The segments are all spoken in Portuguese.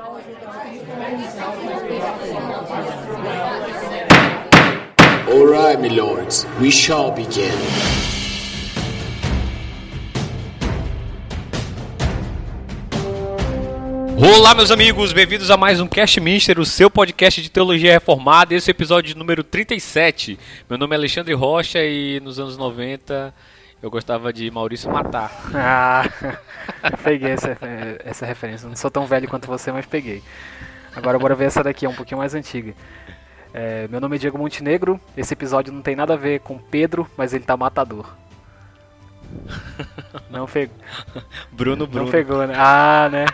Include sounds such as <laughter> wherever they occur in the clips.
All right, my lords, we shall begin. Olá, meus amigos, bem-vindos a mais um Cast Mister, o seu podcast de teologia reformada. Esse é o episódio número 37. Meu nome é Alexandre Rocha e nos anos 90 eu gostava de Maurício Matar. <laughs> Ah, <laughs> peguei essa, essa referência. Não sou tão velho quanto você, mas peguei. Agora bora ver essa daqui, é um pouquinho mais antiga. É, meu nome é Diego Montenegro. Esse episódio não tem nada a ver com Pedro, mas ele tá matador. <laughs> Não pegou. Bruno Bruno. Não pegou, né? Ah, né?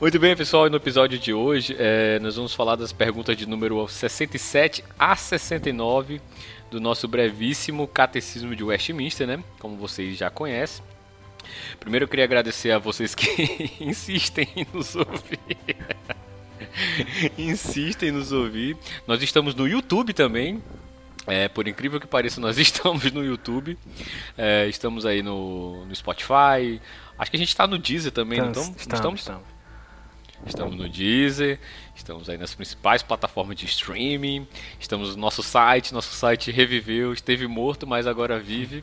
Muito bem, pessoal, e no episódio de hoje é, nós vamos falar das perguntas de número 67 a 69 do nosso brevíssimo Catecismo de Westminster, né? Como vocês já conhecem. Primeiro eu queria agradecer a vocês que <laughs> insistem em nos ouvir. insistem em nos ouvir. Nós estamos no YouTube também. É, por incrível que pareça, nós <laughs> estamos no YouTube. É, estamos aí no, no, Spotify. Acho que a gente está no Deezer também, estamos, não estamos? Estamos, estamos. Estamos no Deezer, estamos aí nas principais plataformas de streaming, estamos no nosso site, nosso site reviveu, esteve morto, mas agora vive.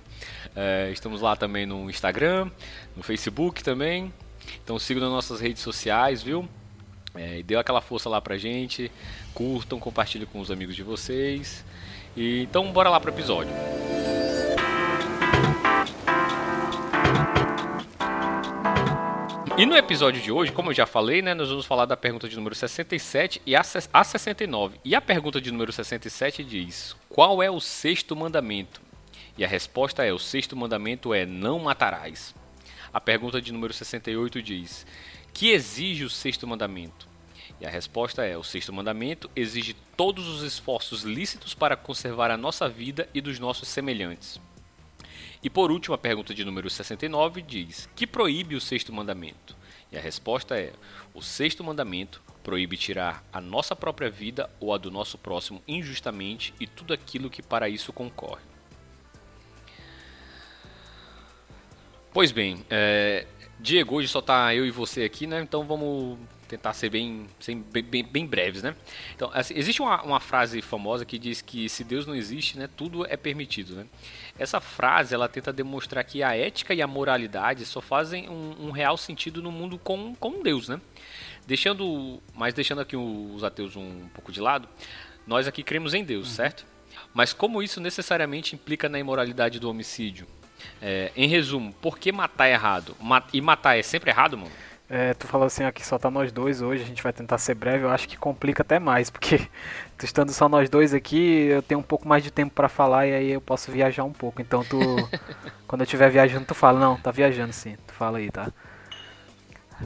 É, estamos lá também no Instagram, no Facebook também. Então sigam nas nossas redes sociais, viu? É, e deu aquela força lá pra gente. Curtam, compartilhem com os amigos de vocês. E, então bora lá pro episódio. E no episódio de hoje, como eu já falei, né, nós vamos falar da pergunta de número 67 e a, a 69. E a pergunta de número 67 diz: Qual é o sexto mandamento? E a resposta é: O sexto mandamento é não matarás. A pergunta de número 68 diz: Que exige o sexto mandamento? E a resposta é: O sexto mandamento exige todos os esforços lícitos para conservar a nossa vida e dos nossos semelhantes. E por último, a pergunta de número 69 diz: Que proíbe o sexto mandamento? E a resposta é: O sexto mandamento proíbe tirar a nossa própria vida ou a do nosso próximo injustamente e tudo aquilo que para isso concorre. Pois bem, é, Diego, hoje só tá eu e você aqui, né? Então vamos tentar ser bem, bem, bem, breves, né? Então, assim, existe uma, uma, frase famosa que diz que se Deus não existe, né, tudo é permitido, né? Essa frase, ela tenta demonstrar que a ética e a moralidade só fazem um, um real sentido no mundo com, com Deus, né? Deixando, mas deixando aqui os ateus um pouco de lado, nós aqui cremos em Deus, uhum. certo? Mas como isso necessariamente implica na imoralidade do homicídio? É, em resumo, por que matar é errado? e matar é sempre errado, mano? É, tu falou assim, aqui só tá nós dois hoje, a gente vai tentar ser breve, eu acho que complica até mais, <laughs> porque tu estando só nós dois aqui, eu tenho um pouco mais de tempo para falar e aí eu posso viajar um pouco. Então tu, <laughs> quando eu estiver viajando, tu fala, não, tá viajando sim, tu fala aí, tá?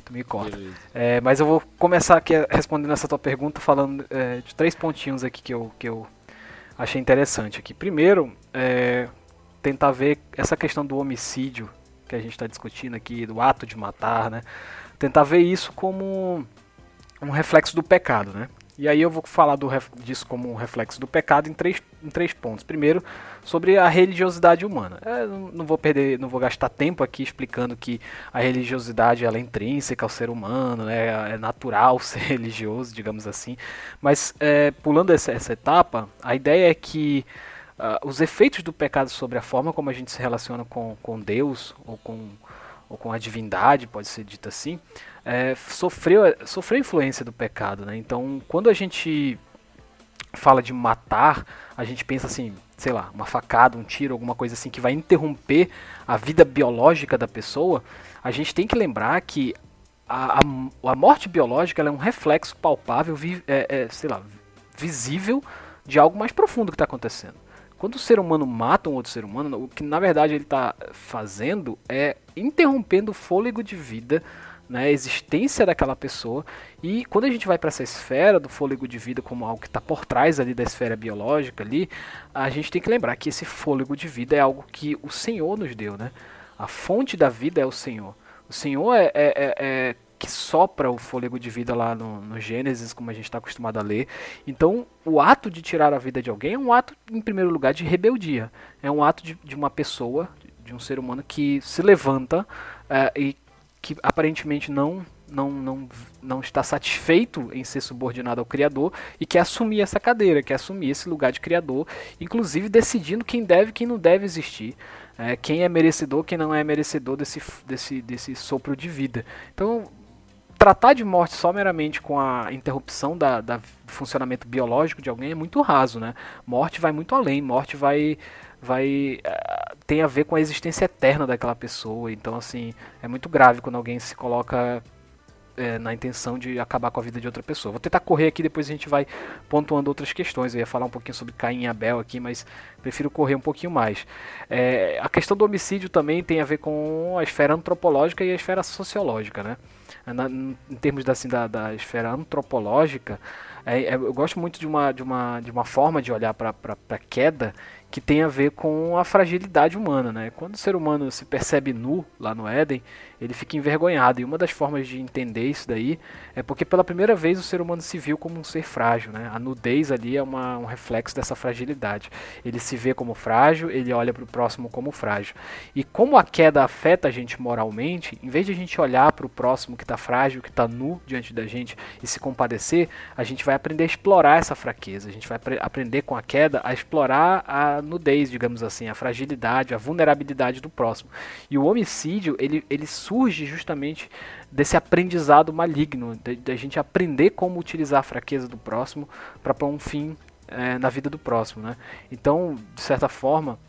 Tu me corta. É, mas eu vou começar aqui respondendo essa tua pergunta falando é, de três pontinhos aqui que eu, que eu achei interessante aqui. Primeiro, é, tentar ver essa questão do homicídio que a gente está discutindo aqui, do ato de matar, né? Tentar ver isso como um reflexo do pecado, né? E aí eu vou falar do, disso como um reflexo do pecado em três, em três pontos. Primeiro, sobre a religiosidade humana. Eu não vou perder, não vou gastar tempo aqui explicando que a religiosidade ela é intrínseca ao ser humano, né? é natural <laughs> ser religioso, digamos assim. Mas é, pulando essa, essa etapa, a ideia é que uh, os efeitos do pecado sobre a forma como a gente se relaciona com, com Deus ou com ou com a divindade, pode ser dito assim, é, sofreu, sofreu influência do pecado. Né? Então, quando a gente fala de matar, a gente pensa assim, sei lá, uma facada, um tiro, alguma coisa assim que vai interromper a vida biológica da pessoa, a gente tem que lembrar que a, a, a morte biológica é um reflexo palpável, vi, é, é, sei lá, visível de algo mais profundo que está acontecendo. Quando o ser humano mata um outro ser humano, o que na verdade ele está fazendo é interrompendo o fôlego de vida, né, a existência daquela pessoa. E quando a gente vai para essa esfera do fôlego de vida como algo que está por trás ali da esfera biológica ali, a gente tem que lembrar que esse fôlego de vida é algo que o Senhor nos deu, né? A fonte da vida é o Senhor. O Senhor é, é, é, é que sopra o fôlego de vida lá no, no Gênesis, como a gente está acostumado a ler. Então, o ato de tirar a vida de alguém é um ato, em primeiro lugar, de rebeldia. É um ato de, de uma pessoa, de um ser humano que se levanta é, e que aparentemente não não, não, não está satisfeito em ser subordinado ao Criador e quer assumir essa cadeira, quer assumir esse lugar de Criador, inclusive decidindo quem deve e quem não deve existir, é, quem é merecedor, quem não é merecedor desse, desse, desse sopro de vida. Então, tratar de morte só meramente com a interrupção da, da, funcionamento biológico de alguém é muito raso, né? Morte vai muito além, morte vai vai uh, tem a ver com a existência eterna daquela pessoa. Então, assim, é muito grave quando alguém se coloca é, na intenção de acabar com a vida de outra pessoa. Vou tentar correr aqui, depois a gente vai pontuando outras questões. Eu ia falar um pouquinho sobre Caim e Abel aqui, mas prefiro correr um pouquinho mais. É, a questão do homicídio também tem a ver com a esfera antropológica e a esfera sociológica, né? Na, em termos da, assim, da, da esfera antropológica, é, é eu gosto muito de uma, de uma, de uma forma de olhar para a queda que tem a ver com a fragilidade humana, né? Quando o ser humano se percebe nu lá no Éden, ele fica envergonhado. E uma das formas de entender isso daí é porque pela primeira vez o ser humano se viu como um ser frágil. Né? A nudez ali é uma, um reflexo dessa fragilidade. Ele se vê como frágil, ele olha para o próximo como frágil. E como a queda afeta a gente moralmente, em vez de a gente olhar para o próximo que está frágil, que está nu diante da gente e se compadecer, a gente vai aprender a explorar essa fraqueza. A gente vai aprender com a queda a explorar a nudez, digamos assim, a fragilidade, a vulnerabilidade do próximo. E o homicídio, ele, ele surge justamente desse aprendizado maligno, da gente aprender como utilizar a fraqueza do próximo para pôr um fim é, na vida do próximo. Né? Então, de certa forma,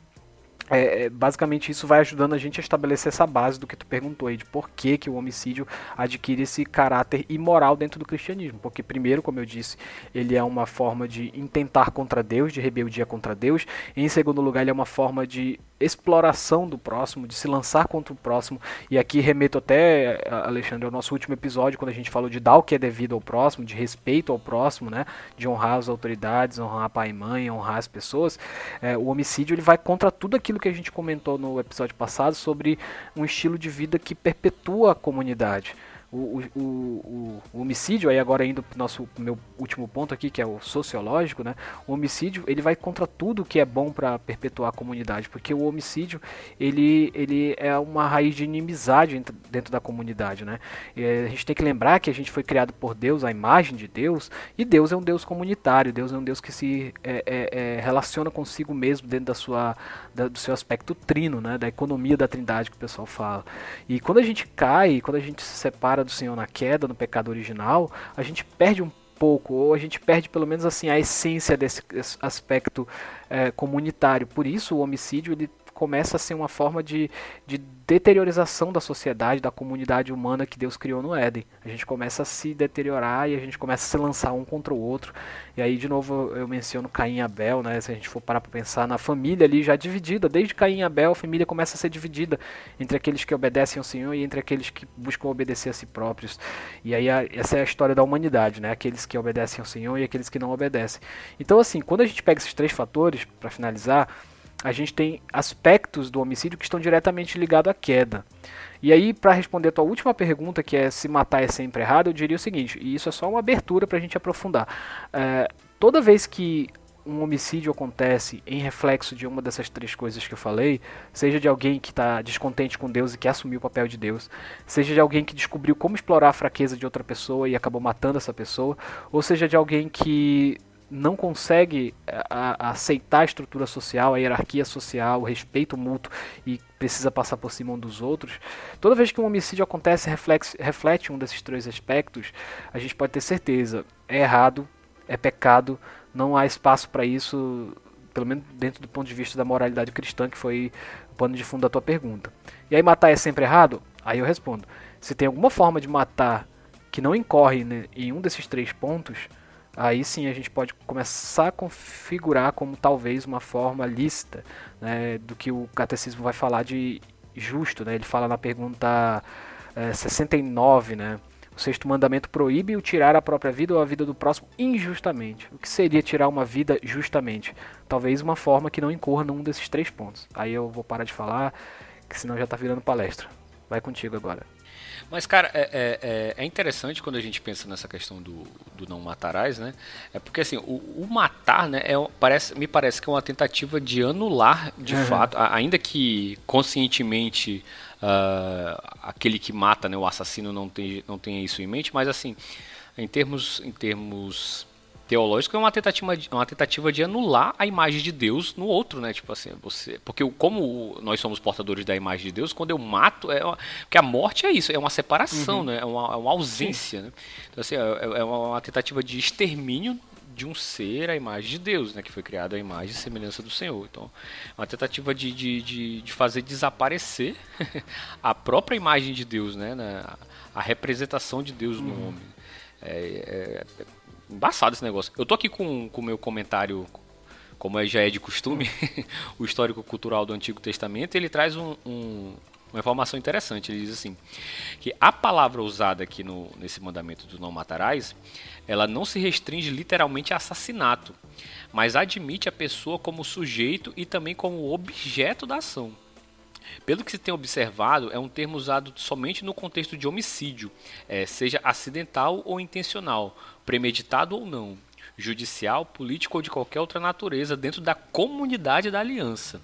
é, é, basicamente isso vai ajudando a gente a estabelecer essa base do que tu perguntou aí, de por que, que o homicídio adquire esse caráter imoral dentro do cristianismo. Porque, primeiro, como eu disse, ele é uma forma de intentar contra Deus, de rebeldia contra Deus. Em segundo lugar, ele é uma forma de exploração do próximo, de se lançar contra o próximo. E aqui remeto até, Alexandre, ao nosso último episódio, quando a gente falou de dar o que é devido ao próximo, de respeito ao próximo, né? de honrar as autoridades, honrar pai e mãe, honrar as pessoas. É, o homicídio ele vai contra tudo aquilo que a gente comentou no episódio passado sobre um estilo de vida que perpetua a comunidade o, o, o, o, homicídio, aí agora indo para o nosso meu último ponto aqui, que é o sociológico, né? O homicídio, ele vai contra tudo que é bom para perpetuar a comunidade, porque o homicídio, ele, ele é uma raiz de inimizade dentro da comunidade, né? E a gente tem que lembrar que a gente foi criado por Deus, a imagem de Deus, e Deus é um Deus comunitário, Deus é um Deus que se é, é, é, relaciona consigo mesmo dentro da sua, da, do seu aspecto trino, né? Da economia da trindade que o pessoal fala. E quando a gente cai, quando a gente se separa do Senhor na queda, no pecado original, a gente perde um pouco, ou a gente perde pelo menos assim a essência desse aspecto é, comunitário. Por isso o homicídio ele começa a ser uma forma de, de deteriorização da sociedade, da comunidade humana que Deus criou no Éden. A gente começa a se deteriorar e a gente começa a se lançar um contra o outro. E aí, de novo, eu menciono Caim e Abel, né? Se a gente for parar para pensar na família ali já dividida, desde Caim e Abel, a família começa a ser dividida entre aqueles que obedecem ao Senhor e entre aqueles que buscam obedecer a si próprios. E aí, essa é a história da humanidade, né? Aqueles que obedecem ao Senhor e aqueles que não obedecem. Então, assim, quando a gente pega esses três fatores, para finalizar, a gente tem aspectos do homicídio que estão diretamente ligados à queda. E aí, para responder a tua última pergunta, que é se matar é sempre errado, eu diria o seguinte, e isso é só uma abertura para a gente aprofundar. É, toda vez que um homicídio acontece em reflexo de uma dessas três coisas que eu falei, seja de alguém que está descontente com Deus e que assumiu o papel de Deus, seja de alguém que descobriu como explorar a fraqueza de outra pessoa e acabou matando essa pessoa, ou seja de alguém que não consegue é, a, a aceitar a estrutura social, a hierarquia social, o respeito mútuo e precisa passar por cima um dos outros, toda vez que um homicídio acontece reflete, reflete um desses três aspectos, a gente pode ter certeza, é errado, é pecado, não há espaço para isso, pelo menos dentro do ponto de vista da moralidade cristã, que foi o pano de fundo da tua pergunta. E aí matar é sempre errado? Aí eu respondo, se tem alguma forma de matar que não incorre né, em um desses três pontos, aí sim a gente pode começar a configurar como talvez uma forma lícita né, do que o catecismo vai falar de justo. Né? Ele fala na pergunta é, 69, né? O sexto mandamento proíbe o tirar a própria vida ou a vida do próximo injustamente. O que seria tirar uma vida justamente? Talvez uma forma que não incorra num desses três pontos. Aí eu vou parar de falar, que senão já está virando palestra. Vai contigo agora. Mas, cara, é, é, é, é, interessante quando a gente pensa nessa questão do, do não matarás, né? É porque, assim, o, o matar, né, é, parece, me parece que é uma tentativa de anular, de uhum. fato, ainda que conscientemente uh, aquele que mata, né, o assassino não tem não tenha isso em mente, mas assim, em termos em termos teológicos é uma tentativa de, uma tentativa de anular a imagem de Deus no outro, né? Tipo assim, você, porque como nós somos portadores da imagem de Deus, quando eu mato, é uma, porque a morte é isso, é uma separação, uhum. né? É uma, é uma ausência, né? Então assim, é, é uma tentativa de extermínio de um ser à imagem de Deus, né, que foi criado à imagem e semelhança do Senhor. Então, é uma tentativa de, de, de, de fazer desaparecer <laughs> a própria imagem de Deus, né, na, a representação de Deus no uhum. homem. É, é, é, embaçado esse negócio. Eu tô aqui com o meu comentário, como já é de costume, <laughs> o histórico cultural do Antigo Testamento, ele traz um, um uma informação interessante. Ele diz assim: que a palavra usada aqui no, nesse mandamento do não matarás, ela não se restringe literalmente a assassinato, mas admite a pessoa como sujeito e também como objeto da ação. Pelo que se tem observado, é um termo usado somente no contexto de homicídio, é, seja acidental ou intencional, premeditado ou não, judicial, político ou de qualquer outra natureza, dentro da comunidade da aliança.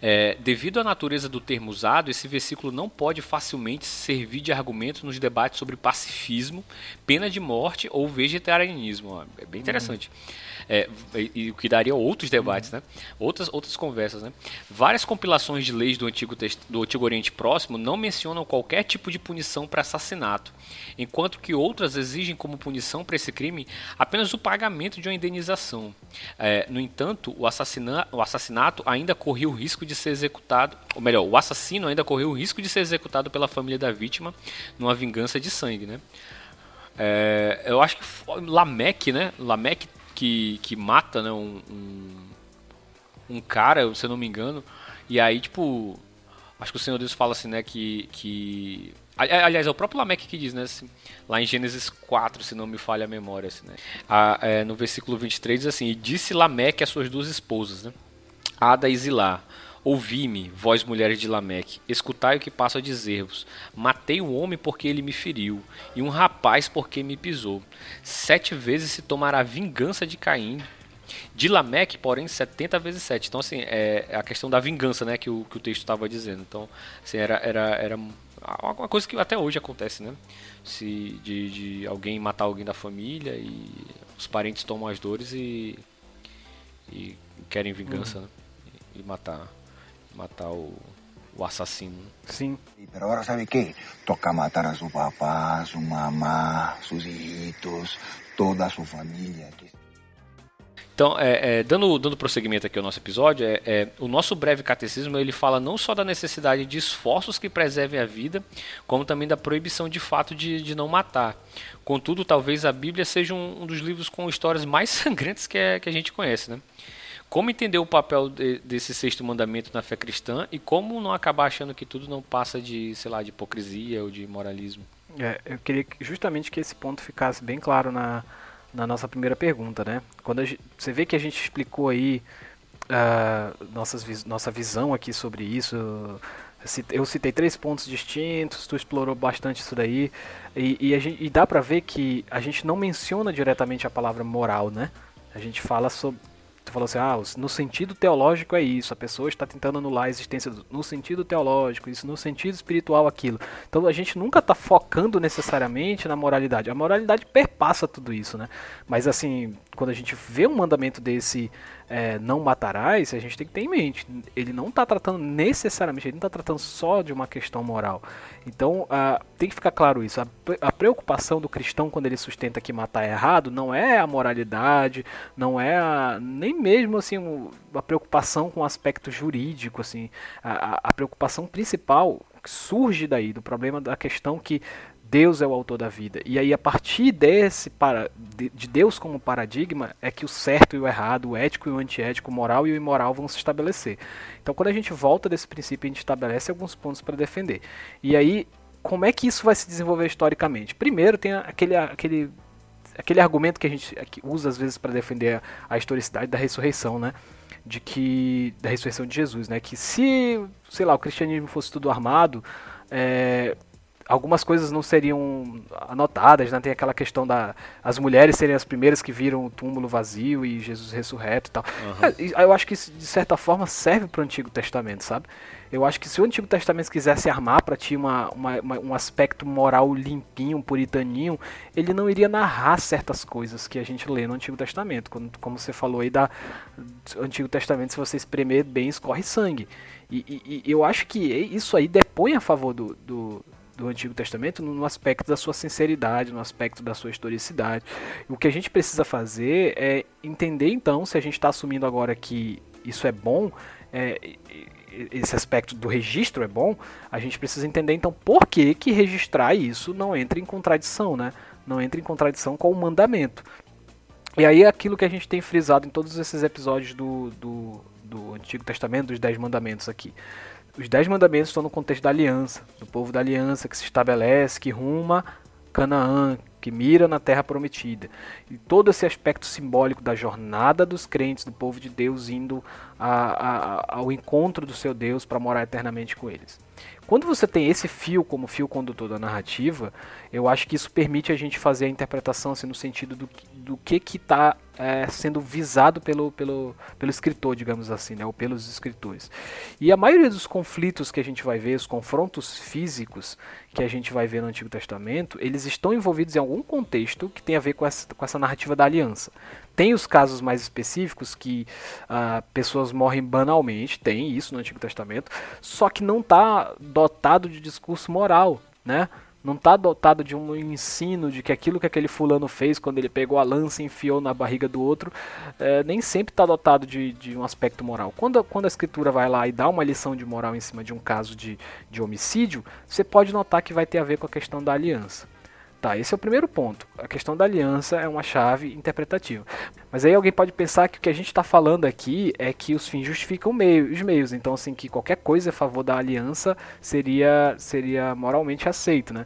É, devido à natureza do termo usado, esse versículo não pode facilmente servir de argumento nos debates sobre pacifismo, pena de morte ou vegetarianismo. É bem interessante. Uhum é, e o que daria outros debates, né? outras, outras conversas. Né? Várias compilações de leis do Antigo, do Antigo Oriente Próximo não mencionam qualquer tipo de punição para assassinato, enquanto que outras exigem como punição para esse crime apenas o pagamento de uma indenização. É, no entanto, o, assassina, o assassinato ainda corria o risco de ser executado, ou melhor, o assassino ainda correu o risco de ser executado pela família da vítima numa vingança de sangue. Né? É, eu acho que Lameque, né? Lameque que, que mata, né, um, um, um cara, se eu não me engano. E aí, tipo, acho que o Senhor Deus fala assim, né, que, que Aliás, é o próprio Lameque que diz, né? Assim, lá em Gênesis 4, se não me falha a memória, assim, né? A, é, no versículo 23 diz assim: E disse Lameque às suas duas esposas, né? Ada e Zilá: Ouvi-me, vós mulheres de Lameque, escutai o que passo a dizer-vos. Matei um homem porque ele me feriu, e um rapaz porque me pisou. Sete vezes se tomará vingança de Caim. De Lameque, porém, setenta vezes sete. Então, assim, é a questão da vingança, né, que o, que o texto estava dizendo. Então, assim, era, era, era uma coisa que até hoje acontece, né? Se de, de alguém matar alguém da família e os parentes tomam as dores e, e querem vingança, uhum. né? E matar matar o, o assassino. Sim. Pero agora sabe que? Toca matar a seu papá, sua mamá, seus hijitos, toda a sua família. Então, é, é, dando, dando prosseguimento aqui ao nosso episódio, é, é, o nosso breve catecismo ele fala não só da necessidade de esforços que preservem a vida, como também da proibição de fato de, de não matar. Contudo, talvez a Bíblia seja um, um dos livros com histórias mais <laughs> sangrentas que, é, que a gente conhece. Né? Como entender o papel de, desse sexto mandamento na fé cristã e como não acabar achando que tudo não passa de, sei lá, de hipocrisia ou de moralismo. É, eu queria justamente que esse ponto ficasse bem claro na, na nossa primeira pergunta, né? Quando gente, você vê que a gente explicou aí uh, nossas, nossa visão aqui sobre isso, eu citei três pontos distintos, tu explorou bastante isso daí, e, e, gente, e dá pra ver que a gente não menciona diretamente a palavra moral, né? A gente fala sobre, Tu falou assim, ah, no sentido teológico é isso, a pessoa está tentando anular a existência do, no sentido teológico, isso no sentido espiritual aquilo. Então a gente nunca está focando necessariamente na moralidade. A moralidade perpassa tudo isso, né? Mas assim, quando a gente vê um mandamento desse é, não matarás, a gente tem que ter em mente. Ele não está tratando necessariamente, ele não está tratando só de uma questão moral. Então tem que ficar claro isso. A, a, preocupação do cristão quando ele sustenta que matar é errado não é a moralidade, não é a, nem mesmo assim a preocupação com o aspecto jurídico. Assim, a preocupação principal surge daí do problema da questão que Deus é o autor da vida. E aí, a partir desse para, de, de, Deus como paradigma, é que o certo e o errado, o ético e o antiético, o moral e o imoral vão se estabelecer. Então, quando a gente volta desse princípio, a gente estabelece alguns pontos para defender. E aí, como é que isso vai se desenvolver historicamente? Primeiro, tem aquele, aquele, aquele argumento que a gente usa às vezes para defender a historicidade da ressurreição, né? De que da ressurreição de Jesus, né? Que se, sei lá, o cristianismo fosse tudo armado, é, algumas coisas não seriam anotadas, né? Tem aquela questão da as mulheres serem as primeiras que viram o túmulo vazio e Jesus ressurreto e tal. Uhum. Eu acho que isso, de certa forma serve para o Antigo Testamento, sabe? Eu acho que se o Antigo Testamento quisesse armar para ti uma, uma, uma, um aspecto moral limpinho, puritaninho, ele não iria narrar certas coisas que a gente lê no Antigo Testamento. Como, como você falou aí da Antigo Testamento, se você espremer bem, escorre sangue. E, e, e eu acho que isso aí depõe a favor do, do do Antigo Testamento no aspecto da sua sinceridade, no aspecto da sua historicidade. O que a gente precisa fazer é entender então se a gente está assumindo agora que isso é bom, é, esse aspecto do registro é bom, a gente precisa entender então por que, que registrar isso não entra em contradição, né? Não entra em contradição com o mandamento. E aí aquilo que a gente tem frisado em todos esses episódios do, do, do Antigo Testamento, dos Dez Mandamentos aqui. Os Dez Mandamentos estão no contexto da aliança, do povo da aliança que se estabelece, que ruma Canaã, que mira na terra prometida. E todo esse aspecto simbólico da jornada dos crentes, do povo de Deus indo a, a, ao encontro do seu Deus para morar eternamente com eles. Quando você tem esse fio como fio condutor da narrativa, eu acho que isso permite a gente fazer a interpretação assim, no sentido do, do que está é, sendo visado pelo, pelo, pelo escritor, digamos assim, né, ou pelos escritores. E a maioria dos conflitos que a gente vai ver, os confrontos físicos que a gente vai ver no Antigo Testamento, eles estão envolvidos em algum contexto que tem a ver com essa, com essa narrativa da aliança. Tem os casos mais específicos que uh, pessoas morrem banalmente, tem isso no Antigo Testamento, só que não está dotado de discurso moral, né? Não está dotado de um ensino de que aquilo que aquele fulano fez quando ele pegou a lança e enfiou na barriga do outro, é, nem sempre está dotado de, de, um aspecto moral. Quando, quando a escritura vai lá e dá uma lição de moral em cima de um caso de, de homicídio, você pode notar que vai ter a ver com a questão da aliança. Tá, esse é o primeiro ponto. A questão da aliança é uma chave interpretativa. Mas aí alguém pode pensar que o que a gente está falando aqui é que os fins justificam meio, os meios. Então, assim, que qualquer coisa a favor da aliança seria, seria moralmente aceito, né?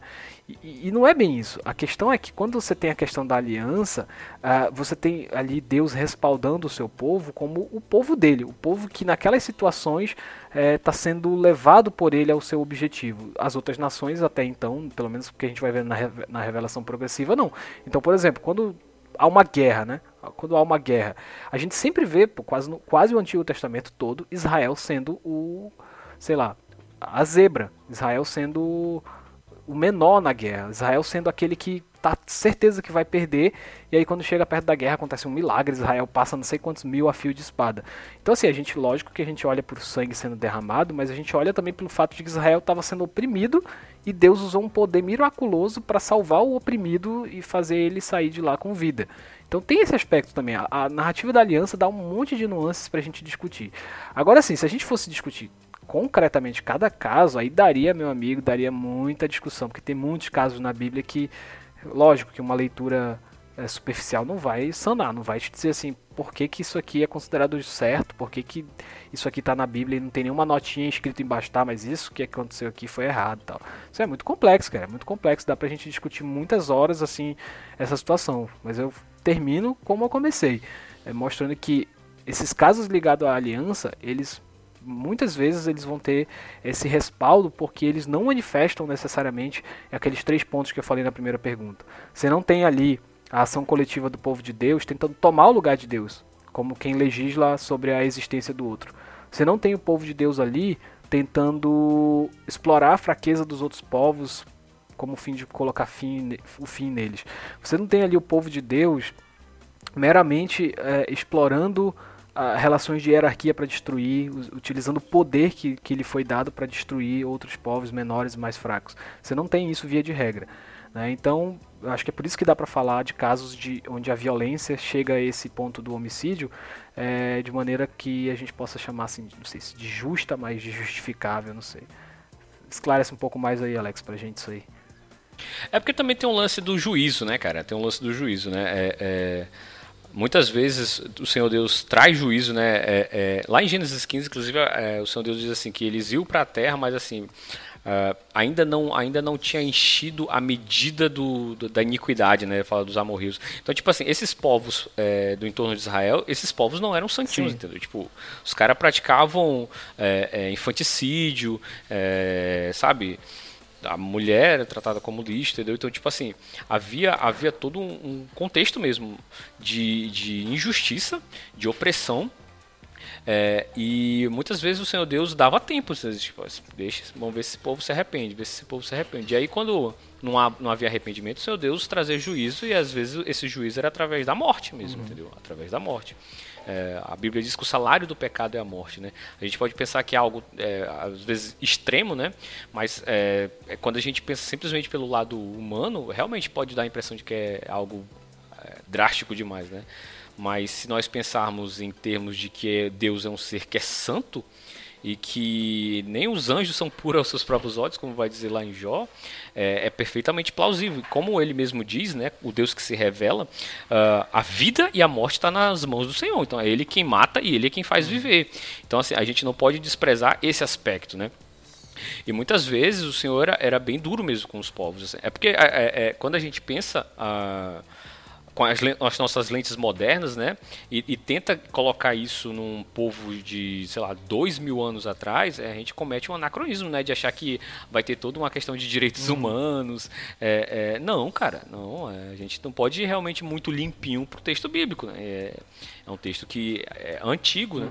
E, e, não é bem isso. A questão é que quando você tem a questão da aliança, uh, você tem ali Deus respaldando o seu povo como o povo dele, o povo que naquelas situações está eh, sendo levado por ele ao seu objetivo. As outras nações até então, pelo menos porque a gente vai ver na, na revelação progressiva, não. Então, por exemplo, quando há uma guerra, né? Quando há uma guerra, a gente sempre vê, pô, quase, no, quase o Antigo Testamento todo, Israel sendo o, sei lá, a zebra, Israel sendo o menor na guerra. Israel sendo aquele que tá certeza que vai perder, e aí quando chega perto da guerra acontece um milagre, Israel passa não sei quantos mil a fio de espada. Então assim, a gente, lógico que a gente olha por sangue sendo derramado, mas a gente olha também pelo fato de que Israel estava sendo oprimido e Deus usou um poder miraculoso para salvar o oprimido e fazer ele sair de lá com vida. Então tem esse aspecto também. A, a narrativa da aliança dá um monte de nuances para a gente discutir. Agora sim, se a gente fosse discutir concretamente cada caso, aí daria, meu amigo, daria muita discussão, porque tem muitos casos na Bíblia que, lógico, que uma leitura é, superficial não vai sanar, não vai te dizer assim, por que, que isso aqui é considerado certo, por que, que isso aqui está na Bíblia e não tem nenhuma notinha escrita embaixo, tá, mas isso que aconteceu aqui foi errado tal. Isso é muito complexo, cara, é muito complexo, dá pra gente discutir muitas horas, assim, essa situação, mas eu termino como eu comecei, é, mostrando que esses casos ligados à aliança, eles muitas vezes eles vão ter esse respaldo porque eles não manifestam necessariamente aqueles três pontos que eu falei na primeira pergunta. Você não tem ali a ação coletiva do povo de Deus tentando tomar o lugar de Deus, como quem legisla sobre a existência do outro. Você não tem o povo de Deus ali tentando explorar a fraqueza dos outros povos como fim de colocar fim, o fim neles. Você não tem ali o povo de Deus meramente é, explorando relações de hierarquia para destruir, utilizando o poder que, que lhe foi dado para destruir outros povos menores e mais fracos. Você não tem isso via de regra. Né? Então, acho que é por isso que dá para falar de casos de, onde a violência chega a esse ponto do homicídio é, de maneira que a gente possa chamar assim, não sei se de justa, mas de justificável, não sei. Esclarece um pouco mais aí, Alex, pra gente isso aí. É porque também tem um lance do juízo, né, cara? Tem um lance do juízo, né? É, é muitas vezes o Senhor Deus traz juízo, né? É, é, lá em Gênesis 15, inclusive, é, o Senhor Deus diz assim que eles iam para a terra, mas assim uh, ainda não ainda não tinha enchido a medida do, do da iniquidade, né? Fala dos amorrios. Então, tipo assim, esses povos é, do entorno de Israel, esses povos não eram santinhos, Sim. entendeu? Tipo, os caras praticavam é, infanticídio, sabe? A mulher era tratada como lixo, entendeu? Então, tipo assim, havia, havia todo um, um contexto mesmo de, de injustiça, de opressão, é, e muitas vezes o Senhor Deus dava tempo, tipo, deixa, vamos ver se esse povo se arrepende, ver se esse povo se arrepende. E aí quando não, há, não havia arrependimento, o Senhor Deus trazia juízo e às vezes esse juízo era através da morte mesmo, uhum. entendeu? Através da morte. É, a Bíblia diz que o salário do pecado é a morte, né? A gente pode pensar que é algo é, às vezes extremo, né? Mas é, é quando a gente pensa simplesmente pelo lado humano, realmente pode dar a impressão de que é algo é, drástico demais, né? Mas se nós pensarmos em termos de que Deus é um ser que é santo e que nem os anjos são puros aos seus próprios olhos, como vai dizer lá em Jó, é, é perfeitamente plausível. Como ele mesmo diz, né, o Deus que se revela, uh, a vida e a morte está nas mãos do Senhor. Então é Ele quem mata e Ele é quem faz viver. Então assim, a gente não pode desprezar esse aspecto, né? E muitas vezes o Senhor era, era bem duro mesmo com os povos. Assim. É porque é, é, é quando a gente pensa. Uh, com as, as, nossas lentes modernas, né? E, e, tenta colocar isso num povo de, sei lá, dois mil anos atrás, é, a gente comete um anacronismo, né? De achar que vai ter toda uma questão de direitos uhum. humanos. É, é, não, cara, não. É, a gente não pode ir realmente muito limpinho pro texto bíblico, né? É, é um texto que é antigo, né?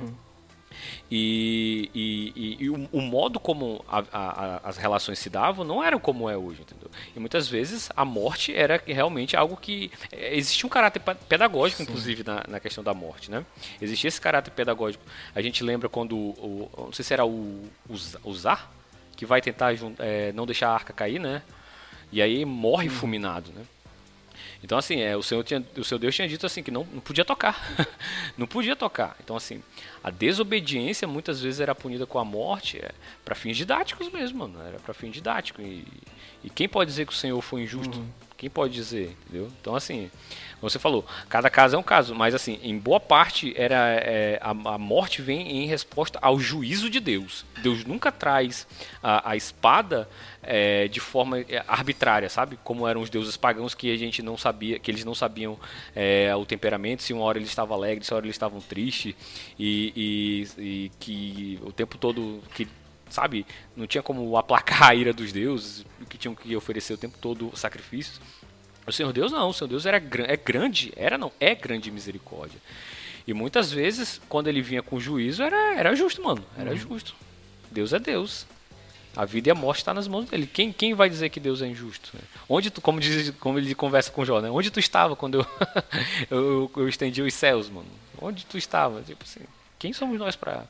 E, e, e, e o, o, modo como a, a, as relações se davam não era como é hoje, entendeu? E muitas vezes a morte era realmente algo que. É, existia um caráter pedagógico, Sim. inclusive, na, na, questão da morte, né? Existia esse caráter pedagógico. A gente lembra quando. O, não sei se era o, o Zar, que vai tentar é, não deixar a arca cair, né? E aí morre hum. fulminado, né? Então, assim, é, o, Senhor tinha, o seu Deus tinha dito assim que não, não podia tocar. <laughs> não podia tocar. Então, assim, a desobediência muitas vezes era punida com a morte é, para fins didáticos mesmo, mano. Era para fins didáticos. E, e quem pode dizer que o Senhor foi injusto? Uhum. Quem pode dizer, entendeu? Então, assim, você falou, cada caso é um caso, mas, assim, em boa parte, era é, a, a, morte vem em resposta ao juízo de Deus. Deus nunca traz a, a espada é, de forma é, arbitrária, sabe? Como eram os deuses pagãos que a gente não sabia, que eles não sabiam é, o temperamento, se uma hora eles estavam alegres, se uma hora eles estavam tristes, e, e, e que o tempo todo que sabe? Não tinha como aplacar a ira dos deuses, que tinham que oferecer o tempo todo sacrifícios. O Senhor Deus não, o Senhor Deus era é grande, era não, é grande misericórdia. E muitas vezes, quando ele vinha com juízo, era, era justo, mano, era uhum. justo. Deus é Deus. A vida e a morte está nas mãos dele. Quem, quem vai dizer que Deus é injusto? Onde tu, como, diz, como ele conversa com Jó, né? Onde tu estava quando eu, <laughs> eu, eu, estendi os céus, mano? Onde tu estava? Tipo assim, quem somos nós para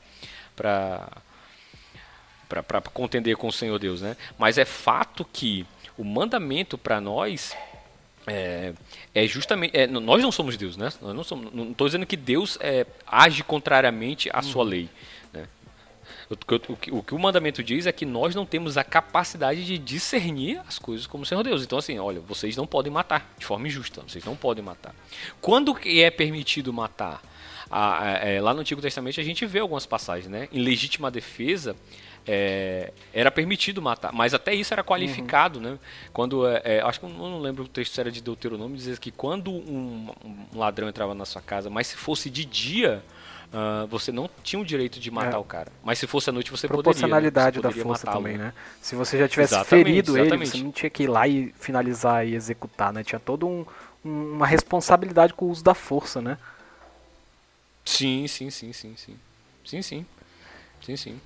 para contender com o Senhor Deus, né? Mas é fato que o mandamento para nós é, é justamente é, nós não somos Deus, né? Nós não. Não estou dizendo que Deus é, age contrariamente à sua lei. Né? O, o, o, que o mandamento diz é que nós não temos a capacidade de discernir as coisas como o Senhor Deus. Então, assim, olha, vocês não podem matar de forma injusta. Vocês não podem matar. Quando é permitido matar? é, lá no Antigo Testamento a gente vê algumas passagens, né? Em legítima defesa, é, era permitido matar, mas até isso era qualificado, uhum. né? Quando, é, é acho que eu não lembro o texto era de Deuteronômio, dizia que quando um, um, ladrão entrava na sua casa, mas se fosse de dia, uh, você não tinha o direito de matar é. o cara. Mas se fosse à noite, você poderia. Proporcionalidade da força também, né? Se você já tivesse exatamente, ferido exatamente. ele, você não tinha que ir lá e finalizar e executar, né? Tinha toda um, um, uma responsabilidade com o uso da força, né? Sim, sim, sim, sim, sim. Sim, sim. Sim, sim.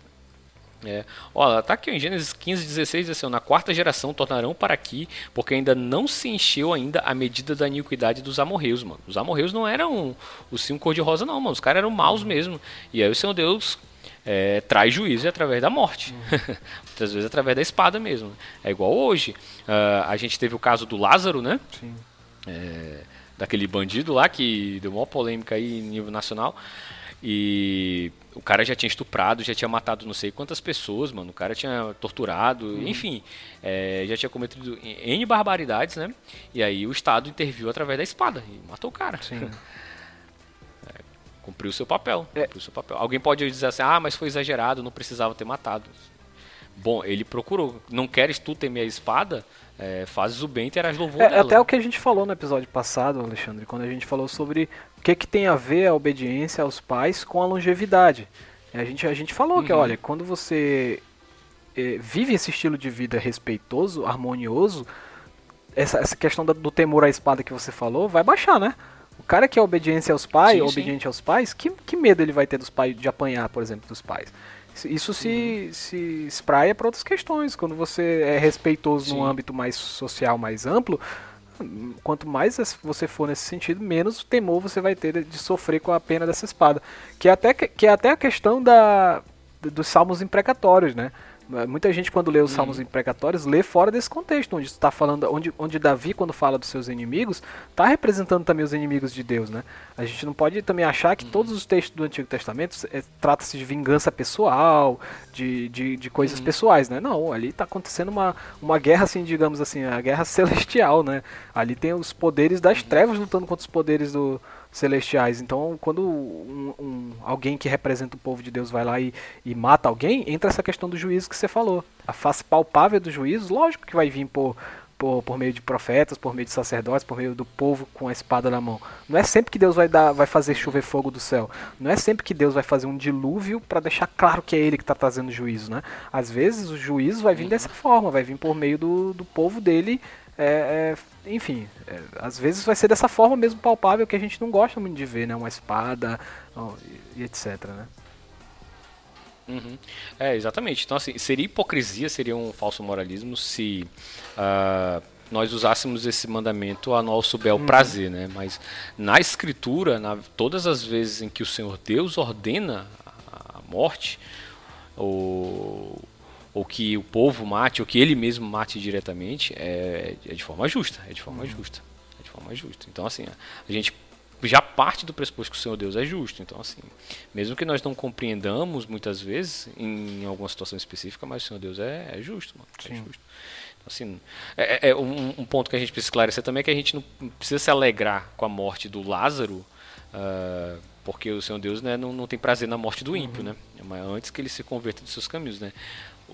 É. Olha, tá aqui em Gênesis 15, 16, assim, na quarta geração tornarão para aqui, porque ainda não se encheu ainda a medida da iniquidade dos amorreus, mano. Os amorreus não eram os cinco cor-de-rosa, não, mano. Os caras eram maus mesmo. E aí o Senhor Deus é, traz juízo através da morte. Uhum. <laughs> Muitas vezes através da espada mesmo. É igual hoje. Uh, a gente teve o caso do Lázaro, né? Sim. É, daquele bandido lá que deu uma polêmica aí em nível nacional. E o cara já tinha estuprado, já tinha matado não sei quantas pessoas, mano. O cara tinha torturado, uhum. enfim, é, já tinha cometido N barbaridades, né? E aí o Estado interviu através da espada e matou o cara. Sim. <laughs> É, cumpriu o seu papel. É. Cumpriu seu papel. Alguém pode dizer assim, ah, mas foi exagerado, não precisava ter matado. Bom, ele procurou. Não queres tu temer a espada? É, fazes o bem e terás louvor é, dela. Até o que a gente falou no episódio passado, Alexandre, quando a gente falou sobre que, que tem a ver a obediência aos pais com a longevidade? A gente, a gente falou uhum. que, olha, quando você é, vive esse estilo de vida respeitoso, harmonioso, essa, essa questão do temor à espada que você falou vai baixar, né? O cara que é obediência aos pais, sim, obediente sim. aos pais, que, que medo ele vai ter dos pais de apanhar, por exemplo, dos pais? Isso se, uhum. se espraia para outras questões. Quando você é respeitoso sim. num âmbito mais social, mais amplo, quanto mais você for nesse sentido, menos temor você vai ter de sofrer com a pena dessa espada. Que é até, que é até a questão da, dos salmos imprecatórios, né? Muita gente, quando lê os uhum. salmos imprecatórios, lê fora desse contexto, onde está falando, onde, onde Davi, quando fala dos seus inimigos, está representando também os inimigos de Deus, né? A gente não pode também achar que uhum. todos os textos do Antigo Testamento é, trata-se de vingança pessoal, de, de, de coisas uhum. pessoais, né? Não, ali está acontecendo uma, uma guerra, assim, digamos assim, a guerra <laughs> celestial, né? Ali tem os poderes das uhum. trevas lutando contra os poderes do, celestiais. Então, quando um, um, alguém que representa o povo de Deus vai lá e, e, mata alguém, entra essa questão do juízo que você falou. A face palpável do juízo, lógico que vai vir por, por, por meio de profetas, por meio de sacerdotes, por meio do povo com a espada na mão. Não é sempre que Deus vai, dar, vai fazer chover fogo do céu. Não é sempre que Deus vai fazer um dilúvio para deixar claro que é Ele que está trazendo juízo. Né? Às vezes o juízo vai vir dessa forma, vai vir por meio do, do povo dele é, é, enfim, é, às vezes vai ser dessa forma mesmo palpável que a gente não gosta muito de ver, né? Uma espada ó, e, e, etc, né? Uhum. É, exatamente. Então, assim, seria hipocrisia, seria um falso moralismo se uh, nós usássemos esse mandamento a nosso bel uhum. prazer, né? Mas na escritura, na, todas as vezes em que o Senhor Deus ordena a morte, ou ou que o povo mate, ou que ele mesmo mate diretamente, é, é de forma justa, é de forma uhum. justa, é de forma justa. Então assim, a gente já parte do pressuposto que o Senhor Deus é justo. Então assim, mesmo que nós não compreendamos muitas vezes em alguma situação específica, mas o Senhor Deus é, é justo, mano, é justo. Então, assim, é, é um, um, ponto que a gente precisa esclarecer também é que a gente não precisa se alegrar com a morte do Lázaro. Uh, porque o Senhor Deus né, não, não tem prazer na morte do ímpio, uhum. né? Mas antes que ele se converta dos seus caminhos, né?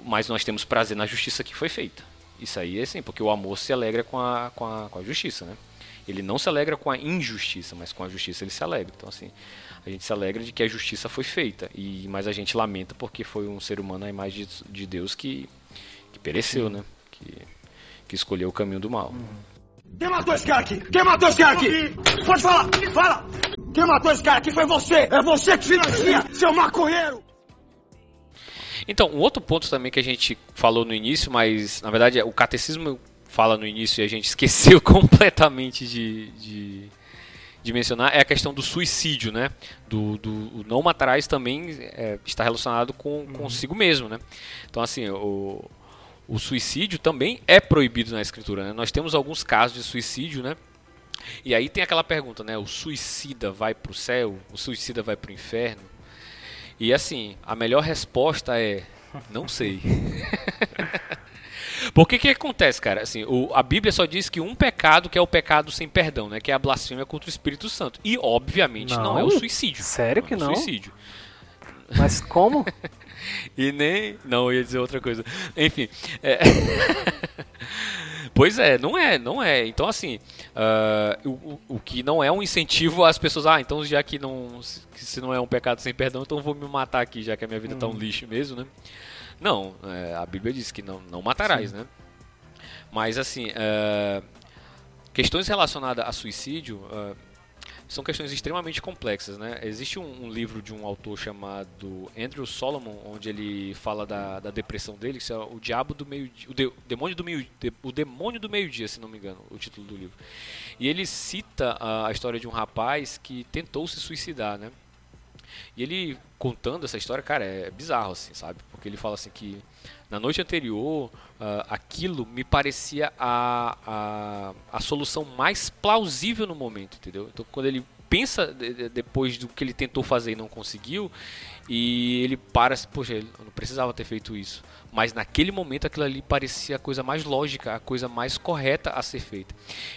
Mas nós temos prazer na justiça que foi feita. Isso aí é assim, porque o amor se alegra com a, com a, com a justiça, né? Ele não se alegra com a injustiça, mas com a justiça ele se alegra. Então, assim, a gente se alegra de que a justiça foi feita, e mas a gente lamenta porque foi um ser humano à imagem de, de Deus que, que pereceu, Sim. né? Que, que escolheu o caminho do mal. Uhum. Quem matou esse cara aqui? Quem matou esse cara aqui? Pode falar! Fala! Quem matou esse cara aqui foi você! É você que financia, seu maconheiro! Então, um outro ponto também que a gente falou no início, mas na verdade o catecismo fala no início e a gente <laughs> esqueceu completamente de, de, de mencionar, é a questão do suicídio, né? Do, do não matarás também é, está relacionado com uhum. consigo mesmo, né? Então, assim, o, o suicídio também é proibido na escritura, né? Nós temos alguns casos de suicídio, né? E aí tem aquela pergunta, né? O suicida vai para o céu? O suicida vai para o inferno? E assim, a melhor resposta é não sei. <laughs> Porque que acontece, cara? Assim, o, a Bíblia só diz que um pecado que é o pecado sem perdão, né? Que é a blasfêmia contra o Espírito Santo. E obviamente não, não é o suicídio. Sério não que é não? Suicídio. Mas como? <laughs> e nem. Não, eu ia dizer outra coisa. Enfim. É... <laughs> Pois é, não é, não é. Então, assim, uh, o, o que não é um incentivo às pessoas, ah, então já que não que se não é um pecado sem perdão, então vou me matar aqui, já que a minha vida está um uhum. lixo mesmo, né? Não, é, a Bíblia diz que não, não matarás, Sim. né? Mas, assim, uh, questões relacionadas a suicídio, uh, são questões extremamente complexas, né? Existe um, um, livro de um autor chamado Andrew Solomon, onde ele fala da, da depressão dele, que é o diabo do meio o, de, o demônio do meio de, o demônio do meio dia, se não me engano, o título do livro. E ele cita a, a história de um rapaz que tentou se suicidar, né? E ele contando essa história, cara, é bizarro assim, sabe? Porque ele fala assim que na noite anterior, uh, aquilo me parecia a, a, a solução mais plausível no momento, entendeu? Então, quando ele pensa depois do que ele tentou fazer e não conseguiu, e ele para, poxa, eu não precisava ter feito isso. Mas naquele momento aquilo ali parecia a coisa mais lógica, a coisa mais correta a ser feita.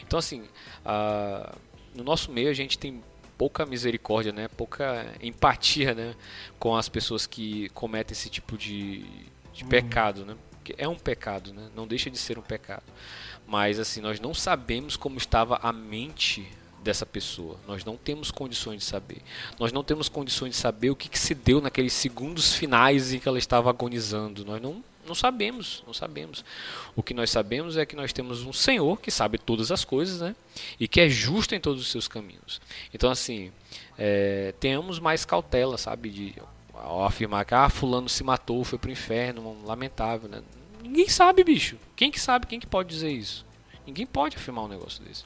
Então, assim, uh, no nosso meio a gente tem pouca misericórdia, né? pouca empatia né? com as pessoas que cometem esse tipo de, de uhum. pecado, né? Que é um pecado, né? Não deixa de ser um pecado. Mas assim, nós não sabemos como estava a mente dessa pessoa. Nós não temos condições de saber. Nós não temos condições de saber o que, que se deu naqueles segundos finais em que ela estava agonizando. Nós não, Não sabemos, não sabemos. O que nós sabemos é que nós temos um Senhor que sabe todas as coisas, né? E que é justo em todos os seus caminhos. Então, assim, é, tenhamos mais cautela, sabe? De ao afirmar que ah, fulano se matou, foi pro inferno, lamentável, né? Ninguém sabe, bicho. Quem que sabe? Quem que pode dizer isso? Ninguém pode afirmar um negócio desse.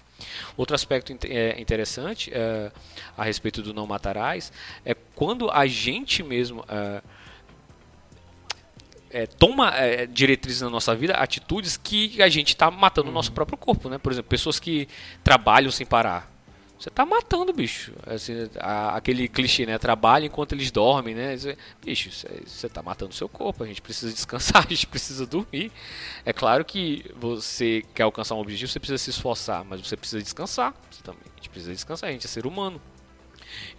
Outro aspecto é, interessante é, a respeito do não matarás é quando a gente mesmo é, é, toma é, diretrizes na nossa vida, atitudes que a gente está matando uhum. o nosso próprio corpo, né? Por exemplo, pessoas que trabalham sem parar. Você está matando, bicho. Assim, a, aquele clichê, né? Trabalha enquanto eles dormem, né? Bicho, você está matando o seu corpo. A gente precisa descansar, <laughs> a gente precisa dormir. É claro que você quer alcançar um objetivo, você precisa se esforçar, mas você precisa descansar. Você também. A gente precisa descansar, a gente é ser humano.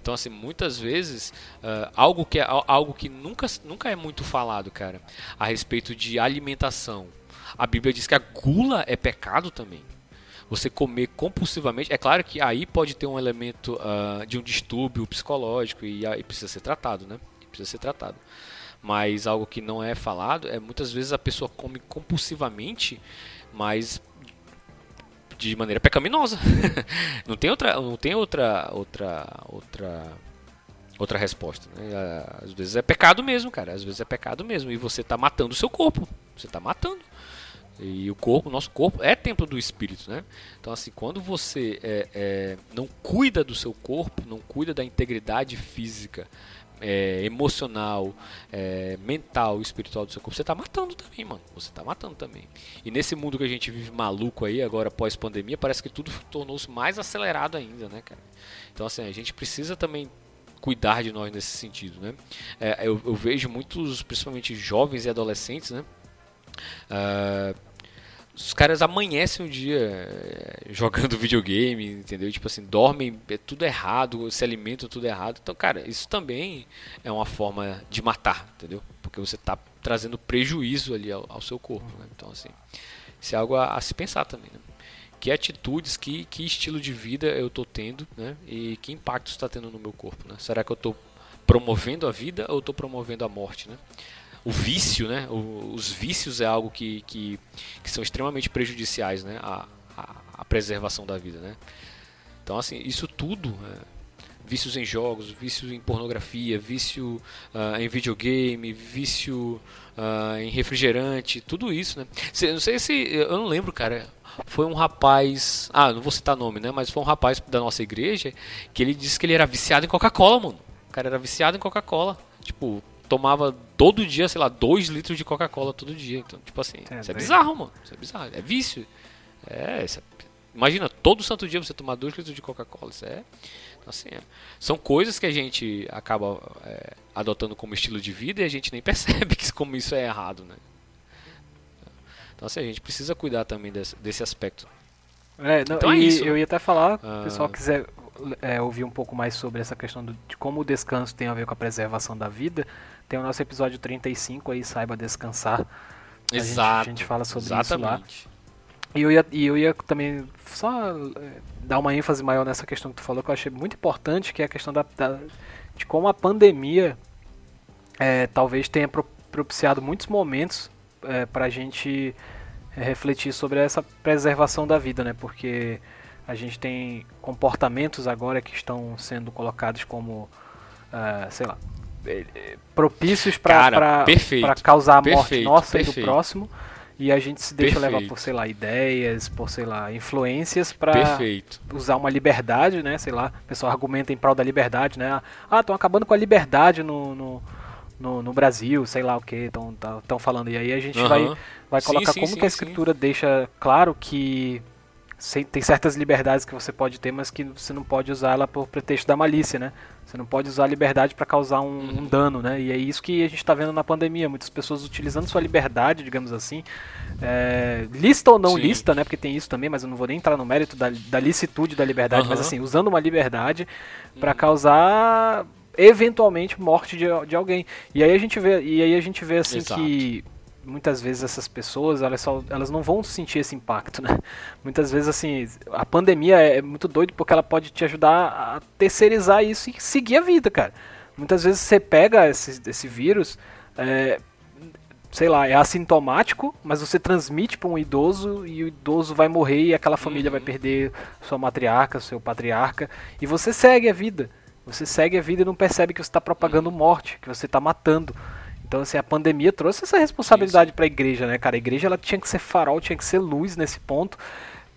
Então, assim, muitas vezes, uh, algo, que é, algo que nunca, nunca é muito falado, cara, a respeito de alimentação. A Bíblia diz que a gula é pecado também. Você comer compulsivamente, é claro que aí pode ter um elemento uh, de um distúrbio psicológico e aí precisa ser tratado, né? Precisa ser tratado. Mas algo que não é falado é muitas vezes a pessoa come compulsivamente, mas de maneira pecaminosa. <laughs> não tem outra, não tem outra, outra, outra, outra resposta. Né? Às vezes é pecado mesmo, cara. Às vezes é pecado mesmo e você está matando o seu corpo. Você está matando. E o corpo, nosso corpo é templo do espírito, né? Então assim, quando você é, é, não cuida do seu corpo, não cuida da integridade física, é, emocional, é, mental, espiritual do seu corpo, você está matando também, mano. Você está matando também. E nesse mundo que a gente vive maluco aí, agora pós-pandemia, parece que tudo tornou-se mais acelerado ainda, né, cara? Então, assim, a gente precisa também cuidar de nós nesse sentido, né? É, eu, eu, vejo muitos, principalmente jovens e adolescentes, né? Uh, os caras amanhecem o dia é, jogando <laughs> videogame, entendeu? Tipo assim, dormem é tudo errado, se alimentam tudo errado. Então, cara, isso também é uma forma de matar, entendeu? Porque você está trazendo prejuízo ali ao, ao seu corpo. Né? Então, assim, isso é algo a, a se pensar também. Né? Que atitudes, que, que estilo de vida eu estou tendo, né? E que impacto está tendo no meu corpo, né? Será que eu estou promovendo a vida ou estou promovendo a morte, né? O vício, né? O, os vícios é algo que, que, que, são extremamente prejudiciais, né? A, a, a, preservação da vida, né? Então, assim, isso tudo, é, vícios em jogos, vícios em pornografia, vício uh, em videogame, vício uh, em refrigerante, tudo isso, né? Cê, não sei se, eu não lembro, cara. Foi um rapaz, ah, não vou citar nome, né? Mas foi um rapaz da nossa igreja que ele disse que ele era viciado em Coca-Cola, mano. O cara era viciado em Coca-Cola. Tipo, tomava todo dia, sei lá, 2 litros de Coca-Cola todo dia. Então, tipo assim, é, isso é bizarro, mano. Isso é bizarro. É vício. É, é, imagina, todo santo dia você tomar 2 litros de Coca-Cola. Isso é. Então, assim, é, são coisas que a gente acaba é, adotando como estilo de vida e a gente nem <laughs> percebe que como isso é errado, né? Então, assim, a gente precisa cuidar também desse, desse aspecto. É, não, então é isso. eu ia até falar, se o pessoal ah. quiser é, ouvir um pouco mais sobre essa questão do, de como o descanso tem a ver com a preservação da vida, tem o nosso episódio 35 aí, Saiba Descansar. A Exato. Gente, a gente fala sobre exatamente. isso lá. E eu, ia, e eu ia também só é, dar uma ênfase maior nessa questão que tu falou, que eu achei muito importante, que é a questão da, da de como a pandemia é, talvez tenha propiciado muitos momentos é, para a gente refletir sobre essa preservação da vida, né? Porque a gente tem comportamentos agora que estão sendo colocados como, uh, sei lá, propícios para causar a morte perfeito, nossa perfeito. e do próximo. E a gente se deixa perfeito. levar por, sei lá, ideias, por, sei lá, influências para usar uma liberdade, né? Sei lá, o pessoal argumenta em prol da liberdade, né? Ah, estão acabando com a liberdade no, no, no, no, Brasil, sei lá o que, estão tá, falando. E aí a gente uhum. vai, vai colocar sim, como sim, que a escritura sim. deixa claro que tem certas liberdades que você pode ter, mas que você não pode usar ela por pretexto da malícia, né? Você não pode usar a liberdade para causar um, um, dano, né? E é isso que a gente está vendo na pandemia. Muitas pessoas utilizando sua liberdade, digamos assim, é, lista ou não Sim. lista, né? Porque tem isso também, mas eu não vou nem entrar no mérito da, da licitude da liberdade, uhum. mas assim, usando uma liberdade para uhum. causar eventualmente morte de, de alguém. E aí a gente vê, e aí a gente vê assim Exato. que muitas vezes essas pessoas elas, só, elas não vão sentir esse impacto, né? Muitas vezes assim a pandemia é, é muito doido porque ela pode te ajudar a terceirizar isso e seguir a vida, cara. Muitas vezes você pega esse, esse vírus, é, sei lá, é assintomático, mas você transmite para um idoso e o idoso vai morrer e aquela família uhum. vai perder sua matriarca, seu patriarca, e você segue a vida. Você segue a vida e não percebe que você está propagando morte, que você está matando. Então, assim, a pandemia trouxe essa responsabilidade para a igreja, né, cara? A igreja ela tinha que ser farol, tinha que ser luz nesse ponto.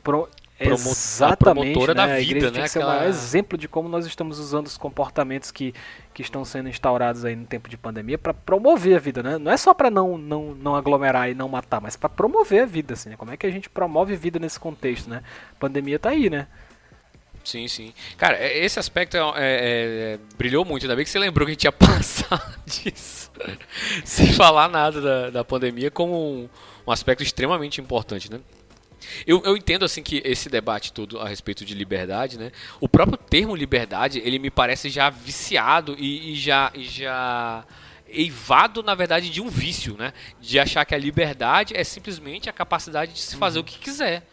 Pro... Exatamente, a né? da vida, a igreja né? Tinha que ser Aquela... um exemplo de como nós estamos usando os comportamentos que, que estão sendo instaurados aí no tempo de pandemia para promover a vida, né? Não é só para não, não, não aglomerar e não matar, mas para promover a vida, assim. Né? Como é que a gente promove vida nesse contexto, né? A pandemia tá aí, né? Sim, sim. Cara, é, esse aspecto é, é, é, brilhou muito. Ainda bem que você lembrou que a gente ia <laughs> passar disso. Sem falar nada da, da pandemia como um, um aspecto extremamente importante, né? Eu, eu, entendo assim que esse debate todo a respeito de liberdade, né? O próprio termo liberdade, ele me parece já viciado e, e já, e já eivado, na verdade, de um vício, né? De achar que a liberdade é simplesmente a capacidade de se fazer uhum. o que quiser.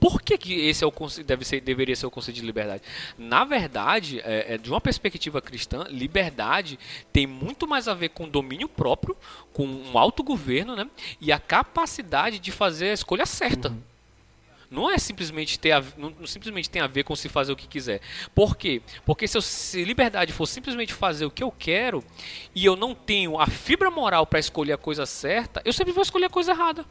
Por que, que esse é o deve ser, deveria ser o conceito de liberdade? Na verdade, é, é, de uma perspectiva cristã, liberdade tem muito mais a ver com domínio próprio, com um autogoverno né, e a capacidade de fazer a escolha certa. Uhum. Não é simplesmente ter a, não, não, simplesmente tem a ver com se fazer o que quiser. Por quê? Porque se, eu, se liberdade for simplesmente fazer o que eu quero e eu não tenho a fibra moral para escolher a coisa certa, eu sempre vou escolher a coisa errada.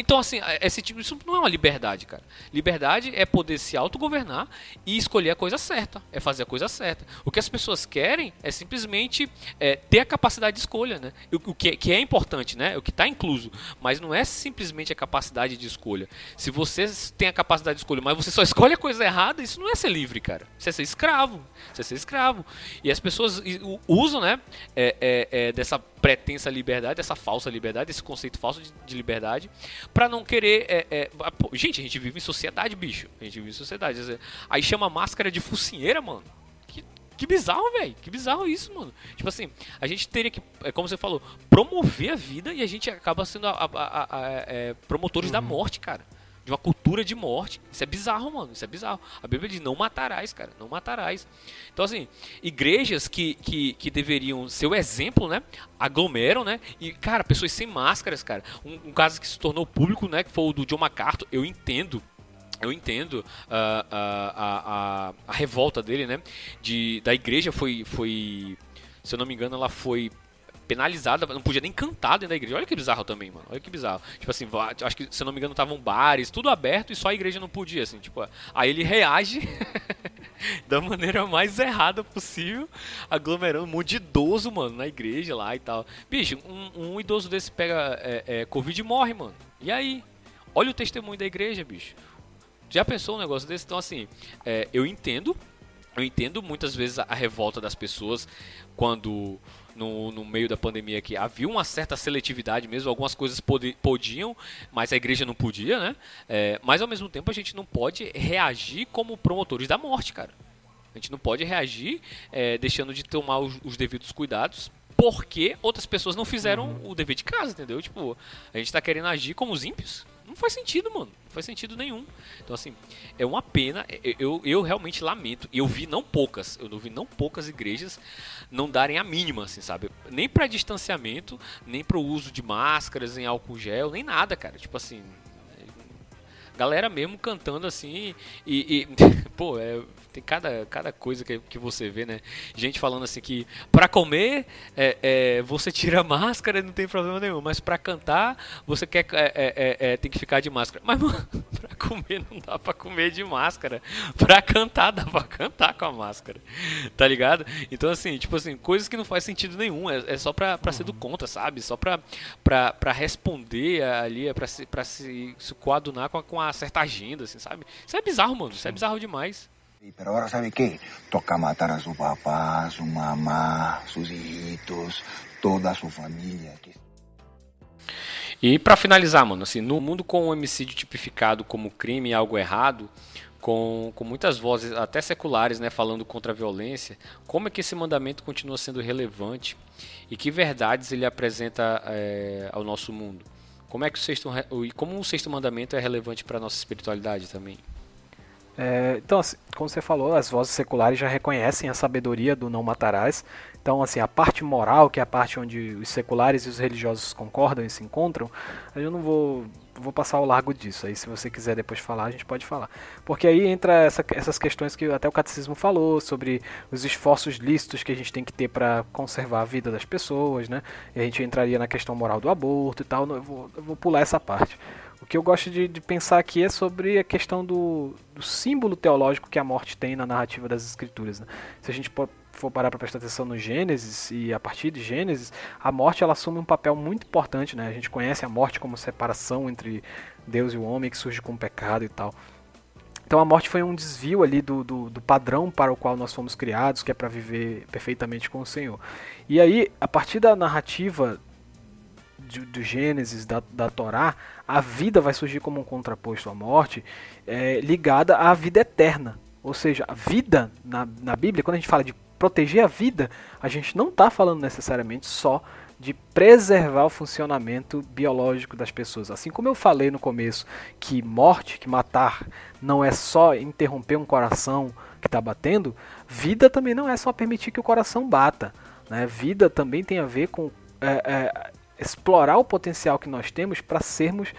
Então, assim, é, esse tipo, isso não é uma liberdade, cara. Liberdade é poder se autogovernar e escolher a coisa certa, é fazer a coisa certa. O que as pessoas querem é simplesmente é, ter a capacidade de escolha, né? O, o que, é, que, é importante, né? O que está incluso. Mas não é simplesmente a capacidade de escolha. Se você tem a capacidade de escolha, mas você só escolhe a coisa errada, isso não é ser livre, cara. Isso é ser escravo. Isso é ser escravo. E as pessoas usam, né? É, é, é dessa pretensa liberdade, essa falsa liberdade, esse conceito falso de, de liberdade, para não querer. É, é, pô, gente, a gente vive em sociedade, bicho. A gente vive em sociedade. Aí chama máscara de focinheira, mano. Que, que bizarro, velho. Que bizarro isso, mano. Tipo assim, a gente teria que, é como você falou, promover a vida e a gente acaba sendo a, a, a, é, promotores uhum. da morte, cara de uma cultura de morte. Isso é bizarro, mano. Isso é bizarro. A Bíblia diz: não matarás, cara. Não matarás. Então, assim, igrejas que, que, que deveriam ser o exemplo, né? Aglomeram, né? E, cara, pessoas sem máscaras, cara. Um, um caso que se tornou público, né? Que foi o do John MacArthur. Eu entendo eu entendo uh, uh, a, a, a, revolta dele, né? De, da igreja foi, foi, se eu não me engano, ela foi penalizada, não podia nem cantar dentro da igreja. Olha que bizarro também, mano. Olha que bizarro. Tipo assim, acho que, se eu não me engano, estavam bares, tudo aberto e só a igreja não podia, assim, tipo, aí ele reage <laughs> da maneira mais errada possível, aglomerando um monte de idoso, mano, na igreja lá e tal. Bicho, um, um idoso desse pega é, é, Covid e morre, mano. E aí? Olha o testemunho da igreja, bicho. Já pensou um negócio desse? Então, assim, é, eu entendo eu entendo muitas vezes a revolta das pessoas quando no, no meio da pandemia que havia uma certa seletividade mesmo, algumas coisas pod podiam, mas a igreja não podia, né? É, mas ao mesmo tempo a gente não pode reagir como promotores da morte, cara. A gente não pode reagir é, deixando de tomar os, os, devidos cuidados porque outras pessoas não fizeram uhum. o dever de casa, entendeu? Tipo, a gente tá querendo agir como os ímpios. Não faz sentido, mano. Não faz sentido nenhum. Então, assim, é uma pena. Eu, eu realmente lamento. Eu vi não poucas, eu vi não poucas igrejas não darem a mínima, assim, sabe? Nem para distanciamento, nem para o uso de máscaras em álcool gel, nem nada, cara. Tipo assim, galera mesmo cantando assim e, e <laughs> pô, é, tem cada, cada coisa que, que você vê, né? Gente falando assim que para comer é, é, você tira a máscara e não tem problema nenhum, mas para cantar você quer é, é, é, é, tem que ficar de máscara. Mas <laughs> mano, para comer não dá para comer de máscara. Para cantar dá para cantar com a máscara. Tá ligado? Então assim, tipo assim, coisas que não faz sentido nenhum, é, só pra, pra ser do contra, sabe? Só pra, pra, pra responder ali, é pra se, pra se, se coadunar com, a, com a certa agenda, assim, sabe? Isso é bizarro, mano. Isso é bizarro demais. Pero ahora sabe qué, toca matar a su papá, a su mamá, sus hijitos, toda a sua família. E para finalizar, mano, assim, no mundo com o homicídio tipificado como crime e algo errado, com, com muitas vozes, até seculares, né, falando contra a violência, como é que esse mandamento continua sendo relevante e que verdades ele apresenta é, ao nosso mundo? Como é que o sexto, como o sexto mandamento é relevante para a nossa espiritualidade também? É, então, assim, como você falou, as vozes seculares já reconhecem a sabedoria do não matarás. Então, assim, a parte moral, que é a parte onde os seculares e os religiosos concordam e se encontram, eu não vou, vou passar ao largo disso. Aí, se você quiser depois falar, a gente pode falar. Porque aí entra essa, essas questões que até o catecismo falou sobre os esforços lícitos que a gente tem que ter para conservar a vida das pessoas, né? E a gente entraria na questão moral do aborto e tal. Eu vou, eu vou pular essa parte. O que eu gosto de, de pensar aqui é sobre a questão do, do, símbolo teológico que a morte tem na narrativa das escrituras. Né? Se a gente for parar para prestar atenção no Gênesis e a partir de Gênesis, a morte ela assume um papel muito importante, né? A gente conhece a morte como separação entre Deus e o homem que surge com o pecado e tal. Então a morte foi um desvio ali do, do, do padrão para o qual nós fomos criados, que é para viver perfeitamente com o Senhor. E aí, a partir da narrativa do, do Gênesis, da, da Torá, a vida vai surgir como um contraposto à morte, é, ligada à vida eterna. Ou seja, a vida na, na Bíblia, quando a gente fala de proteger a vida, a gente não está falando necessariamente só de preservar o funcionamento biológico das pessoas. Assim como eu falei no começo que morte, que matar, não é só interromper um coração que está batendo, vida também não é só permitir que o coração bata. Né? Vida também tem a ver com é, é, explorar o potencial que nós temos para sermos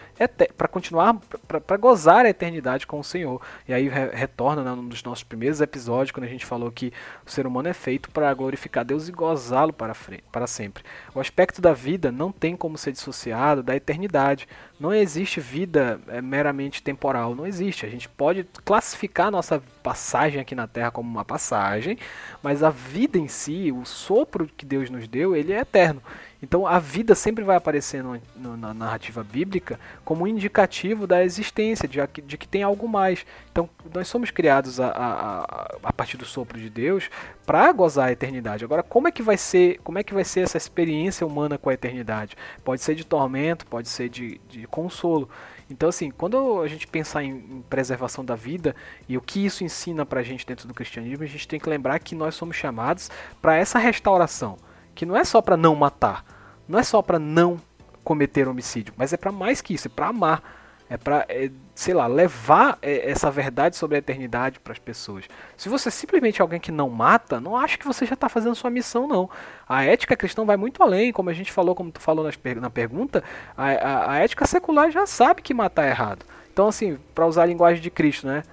para continuar para gozar a eternidade com o Senhor. E aí re retorna né, num dos nossos primeiros episódios quando a gente falou que o ser humano é feito para glorificar Deus e gozá-lo para para sempre. O aspecto da vida não tem como ser dissociado da eternidade. Não existe vida é, meramente temporal, não existe. A gente pode classificar a nossa passagem aqui na Terra como uma passagem, mas a vida em si, o sopro que Deus nos deu, ele é eterno. Então a vida sempre vai aparecer no, no, na narrativa bíblica como um indicativo da existência, de, de, que tem algo mais. Então nós somos criados a, a, a partir do sopro de Deus para gozar a eternidade. Agora, como é que vai ser, como é que vai ser essa experiência humana com a eternidade? Pode ser de tormento, pode ser de, de consolo. Então, assim, quando a gente pensar em, preservação da vida e o que isso ensina para a gente dentro do cristianismo, a gente tem que lembrar que nós somos chamados para essa restauração que não é só para não matar, não é só para não cometer homicídio, mas é para mais que isso, é para amar, é para, é, sei lá, levar é, essa verdade sobre a eternidade para as pessoas. Se você é simplesmente alguém que não mata, não acho que você já está fazendo sua missão, não. A ética cristã vai muito além, como a gente falou, como tu falou na pergunta, a, a, a ética secular já sabe que matar é errado. Então, assim, para usar a linguagem de Cristo, né?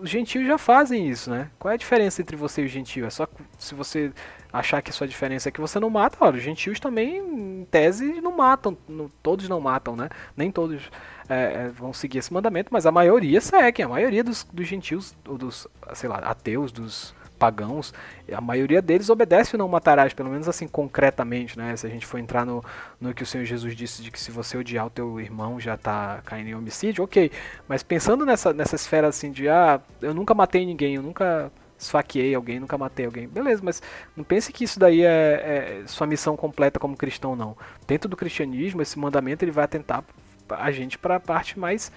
Os gentios já fazem isso, né? Qual é a diferença entre você e o gentio? É só se você achar que a sua diferença é que você não mata, olha, os gentios também, em tese, não matam, não, todos não matam, né? Nem todos é, é, vão seguir esse mandamento, mas a maioria segue, a maioria dos, dos gentios, ou dos, sei lá, ateus, dos pagãos, a maioria deles obedece o não matarás, pelo menos assim concretamente, né? Se a gente for entrar no, no que o Senhor Jesus disse de que se você odiar o teu irmão já está caindo em homicídio, ok. Mas pensando nessa, nessa esfera assim de ah, eu nunca matei ninguém, eu nunca esfaqueei alguém, nunca matei alguém. Beleza, mas não pense que isso daí é, é sua missão completa como cristão, não. Dentro do cristianismo, esse mandamento ele vai atentar a gente para a parte mais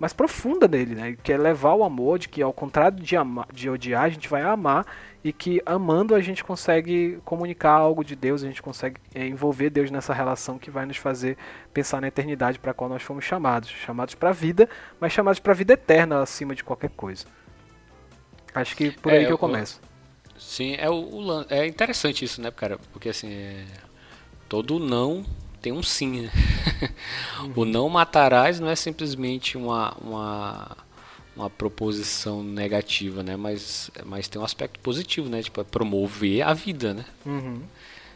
mais profunda dele, né? Que é levar o amor, de que ao contrário de, amar, de odiar, a gente vai amar e que amando a gente consegue comunicar algo de Deus, a gente consegue é, envolver Deus nessa relação que vai nos fazer pensar na eternidade para a qual nós fomos chamados, chamados para a vida, mas chamados para a vida eterna acima de qualquer coisa. Acho que por aí é, que eu começo. O, sim, é, o, é interessante isso, né, cara? Porque assim, é, todo não tem um sim, né? <laughs> Uhum. o não matarás não é simplesmente uma, uma, uma proposição negativa, né? Mas, mas tem um aspecto positivo, né? Tipo, é promover a vida, né? Uhum.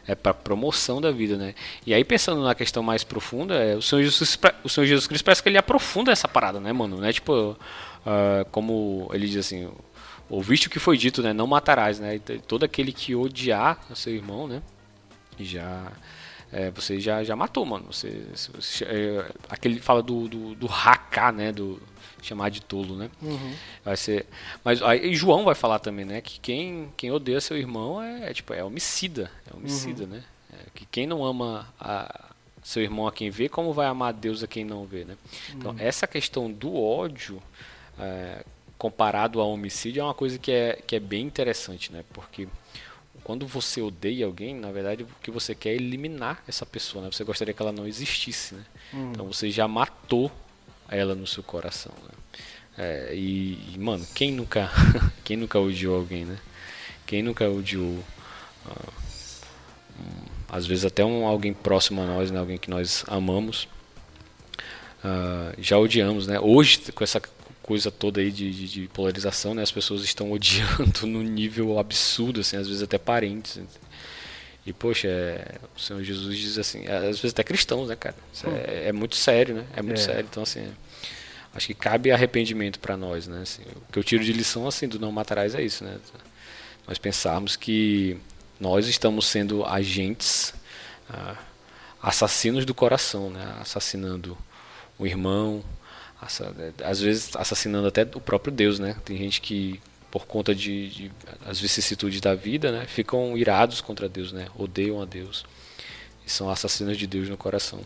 É para promoção da vida, né? E aí pensando na questão mais profunda, é, o Senhor Jesus, o Senhor Jesus Cristo parece que ele aprofunda essa parada, né, mano? Né? Tipo, uh, como ele diz assim, ouviste o que foi dito, né? Não matarás, né? Todo aquele que odiar o seu irmão, né? Já é, você já, já matou, mano. Você, você é, aquele fala do do, do haka, né? Do chamar de tolo, né? Uhum. Vai ser, mas aí João vai falar também, né? Que quem quem odeia seu irmão é, é tipo é homicida, é homicida, uhum. né? É, que quem não ama a, seu irmão a quem vê, como vai amar Deus a quem não vê, né? Então uhum. essa questão do ódio é, comparado ao homicídio é uma coisa que é, que é bem interessante, né? Porque quando você odeia alguém, na verdade o que você quer é eliminar essa pessoa, né? Você gostaria que ela não existisse, né? Uhum. Então você já matou ela no seu coração, né? É, e, e, mano, quem nunca, <laughs> quem nunca odiou alguém, né? Quem nunca odiou, um, às vezes até um alguém próximo a nós, né? Alguém que nós amamos, uh, já odiamos, né? Hoje com essa coisa toda aí de, de, de, polarização, né? As pessoas estão <laughs> odiando no nível absurdo, assim, às vezes até parentes. E, poxa, é, o Senhor Jesus diz assim, às vezes até cristãos, né, cara? É, é, muito sério, né? É muito é. sério. Então, assim, acho que cabe arrependimento para nós, né? Assim, o que eu tiro de lição, assim, do não matarás é isso, né? Nós pensarmos que nós estamos sendo agentes, ah, assassinos do coração, né? Assassinando o irmão, às vezes assassinando até o próprio Deus, né? Tem gente que por conta de, de as vicissitudes da vida, né, ficam irados contra Deus, né, odeiam a Deus e são assassinos de Deus no coração.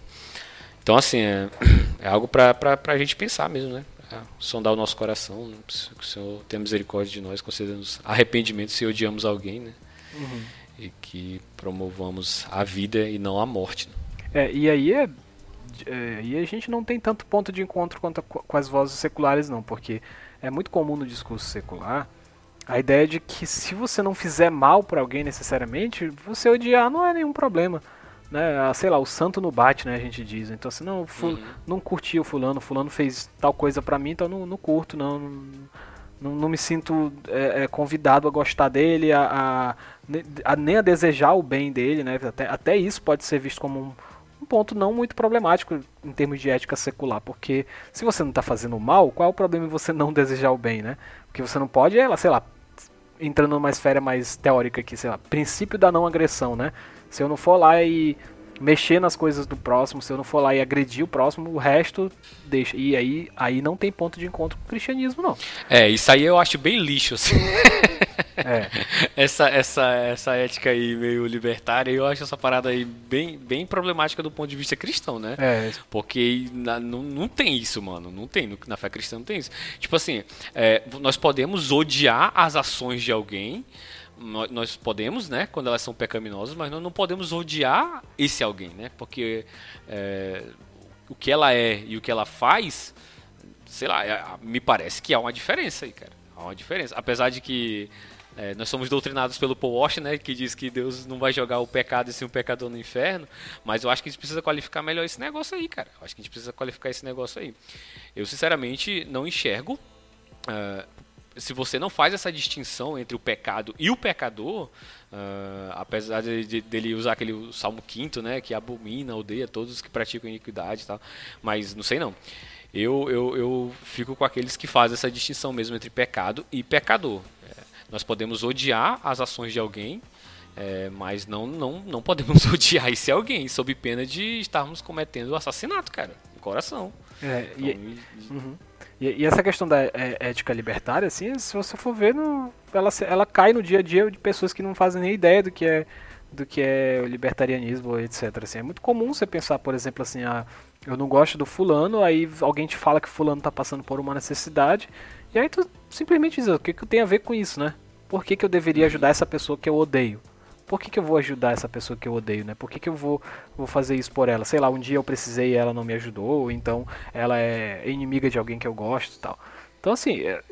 Então, assim, é, <clears throat> é algo para a gente pensar mesmo, né? É, sondar o nosso coração, que o Senhor tenha misericórdia de nós, concedendo-nos arrependimento se odiamos alguém, né? Uhum. E que promovamos a vida e não a morte. Né? É, e aí é, é, e a gente não tem tanto ponto de encontro quanto a, com as vozes seculares, não, porque é muito comum no discurso secular a ideia de que se você não fizer mal para alguém necessariamente, você odiar não é nenhum problema. Né? Ah, sei lá, o santo no bate, né? A gente diz. Então, assim, não, ful uhum. não curti o fulano, fulano fez tal coisa para mim, então não, não curto, não, não, não me sinto é, é, convidado a gostar dele, a, a, a, nem a desejar o bem dele, né? Até, até isso pode ser visto como um, um ponto não muito problemático em termos de ética secular, porque se você não está fazendo mal, qual é o problema em você <laughs> não desejar o bem, né? Porque você não pode, é, sei lá, entrando numa esfera mais teórica aqui, sei lá, princípio da não agressão, né? Se eu não for lá e mexer nas coisas do próximo, se eu não for lá e agredir o próximo, o resto deixa. E aí, aí não tem ponto de encontro com o cristianismo, não. É, isso aí eu acho bem lixo, assim. É. <laughs> essa, essa, essa ética aí meio libertária, eu acho essa parada aí bem, bem problemática do ponto de vista cristão, né? É. Porque na, não, não tem isso, mano. Não tem. Na fé cristã não tem isso. Tipo assim, é, nós podemos odiar as ações de alguém, nós podemos, né, quando elas são pecaminosas, mas nós não podemos odiar esse alguém, né? Porque é, o que ela é e o que ela faz, sei lá, é, me parece que há uma diferença aí, cara. Há uma diferença. Apesar de que é, nós somos doutrinados pelo Paul Washer, né, que diz que Deus não vai jogar o pecado e sim o pecador no inferno, mas eu acho que a gente precisa qualificar melhor esse negócio aí, cara. Eu acho que a gente precisa qualificar esse negócio aí. Eu, sinceramente, não enxergo. Uh, se você não faz essa distinção entre o pecado e o pecador, uh, apesar de, de, dele usar aquele Salmo 5 né, que abomina, odeia todos os que praticam iniquidade e tal, mas não sei não. Eu, eu, eu fico com aqueles que fazem essa distinção mesmo entre pecado e pecador. Nós podemos odiar as ações de alguém, é, mas não, não, não podemos <laughs> odiar esse alguém, sob pena de estarmos cometendo assassinato, cara, no coração. É, então, e, uhum. E, e, essa questão da é, ética libertária, assim, se você for ver, no, ela, ela cai no dia a dia de pessoas que não fazem nem ideia do que é do que é o libertarianismo, etc. Assim, é muito comum você pensar, por exemplo, assim, ah, eu não gosto do fulano, aí alguém te fala que fulano está passando por uma necessidade, e aí tu simplesmente diz, o que, que tem a ver com isso, né? Por que, que eu deveria ajudar essa pessoa que eu odeio? Por que, que eu vou ajudar essa pessoa que eu odeio, né? Por que, que eu vou, vou fazer isso por ela? Sei lá, um dia eu precisei e ela não me ajudou, ou então ela é inimiga de alguém que eu gosto e tal. Então, assim, é,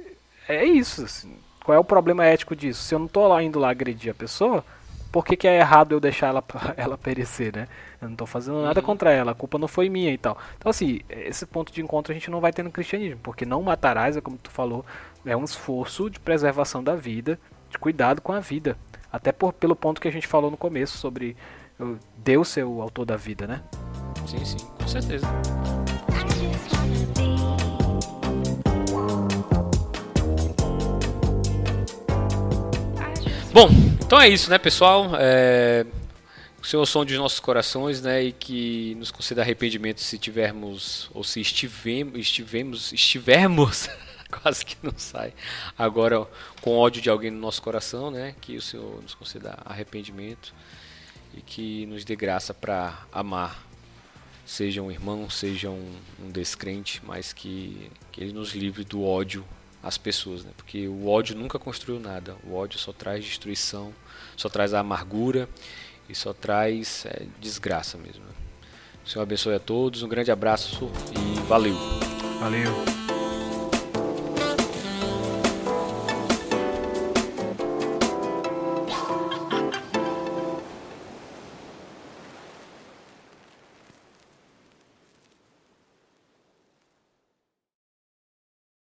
é isso. Assim. Qual é o problema ético disso? Se eu não tô lá indo lá agredir a pessoa, por que, que é errado eu deixar ela, <laughs> ela perecer, né? Eu não estou fazendo nada uhum. contra ela, a culpa não foi minha e tal. Então, assim, esse ponto de encontro a gente não vai ter no cristianismo, porque não matarás, é como tu falou, é um esforço de preservação da vida, de cuidado com a vida. Até por, pelo ponto que a gente falou no começo sobre Deus ser o autor da vida, né? Sim, sim, com certeza. Bom, então é isso, né, pessoal? É... O Senhor som dos nossos corações, né, e que nos conceda arrependimento se tivermos ou se estivemos, estivemos, estivermos <laughs> <laughs> quase que não sai. Agora, com ódio de alguém no nosso coração, né? Que o Senhor nos conceda arrependimento e que nos dê graça para amar, seja um irmão, seja um, um descrente, mas que, que Ele nos livre do ódio às pessoas, né? Porque o ódio nunca construiu nada. O ódio só traz destruição, só traz a amargura e só traz é, desgraça mesmo. Né? O Senhor abençoe a todos, um grande abraço e valeu! Valeu!